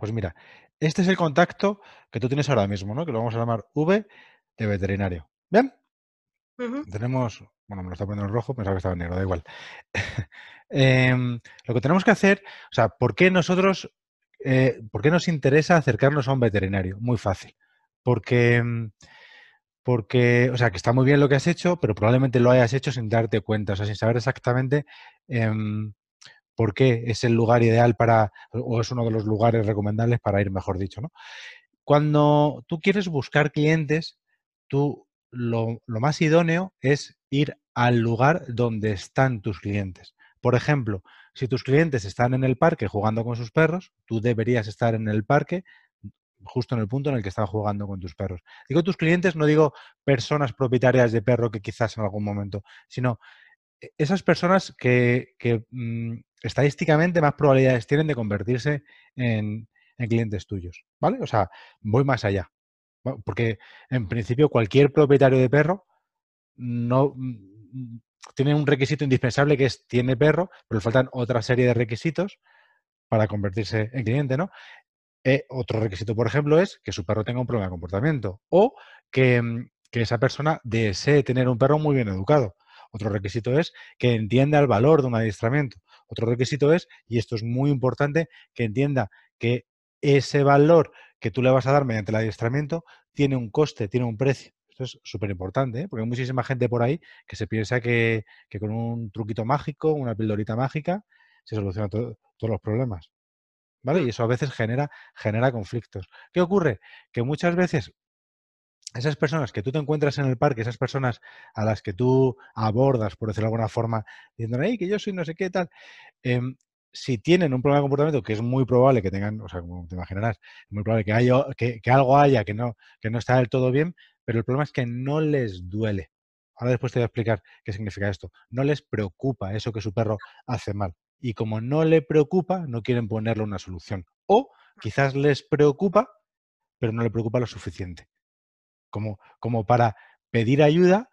Pues mira, este es el contacto que tú tienes ahora mismo, ¿no? Que lo vamos a llamar V de veterinario. ¿Bien? Tenemos, bueno, me lo está poniendo en rojo, pensaba que estaba en negro, da igual. Em, lo que tenemos que hacer, o sea, ¿por qué nosotros, eh, por qué nos interesa acercarnos a un veterinario? Muy fácil. Porque, mm, porque, o sea, que está muy bien lo que has hecho, pero probablemente lo hayas hecho sin darte cuenta, o sea, sin saber exactamente em, por qué es el lugar ideal para, o es uno de los lugares recomendables para ir, mejor dicho, ¿no? Cuando tú quieres buscar clientes, tú lo, lo más idóneo es ir al lugar donde están tus clientes. Por ejemplo, si tus clientes están en el parque jugando con sus perros, tú deberías estar en el parque justo en el punto en el que están jugando con tus perros. Digo tus clientes, no digo personas propietarias de perro que quizás en algún momento, sino esas personas que, mm, estadísticamente más probabilidades tienen de convertirse en, en clientes tuyos, ¿vale? O sea, voy más allá. Porque en principio cualquier propietario de perro no mm, tiene un requisito indispensable que es tiene perro, pero le faltan otra serie de requisitos para convertirse en cliente, ¿no? Eh, otro requisito, por ejemplo, es que su perro tenga un problema de comportamiento o que, mm, que esa persona desee tener un perro muy bien educado. Otro requisito es que entienda el valor de un adiestramiento. Otro requisito es, y esto es muy importante, que entienda que ese valor que tú le vas a dar mediante el adiestramiento tiene un coste, tiene un precio. Esto es súper importante, ¿eh? porque hay muchísima gente por ahí que se piensa que, que con un truquito mágico, una pildorita mágica, se solucionan to- todos los problemas. ¿Vale? Mm, Y eso a veces genera, genera conflictos. ¿Qué ocurre? Que muchas veces esas personas que tú te encuentras en el parque, esas personas a las que tú abordas, por decirlo de alguna forma, diciendo, hey, que yo soy no sé qué tal, em, si tienen un problema de comportamiento, que es muy probable que tengan, o sea, como te imaginarás, es muy probable que, haya, que, que algo haya que no, que no está del todo bien, pero el problema es que no les duele. Ahora después te voy a explicar qué significa esto. No les preocupa eso que su perro hace mal. Y como no le preocupa, no quieren ponerle una solución. O quizás les preocupa, pero no le preocupa lo suficiente como, como para pedir ayuda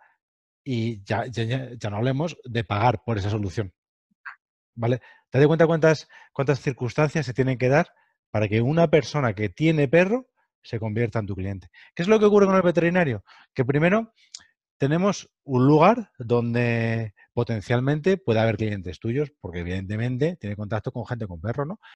y ya, ya, ya, no hablemos de pagar por esa solución. ¿Vale? ¿Te cuenta cuántas, cuántas circunstancias se tienen que dar para que una persona que tiene perro se convierta en tu cliente? ¿Qué es lo que ocurre con el veterinario? Que primero tenemos un lugar donde potencialmente puede haber clientes tuyos, porque evidentemente tiene contacto con gente con perro, ¿no?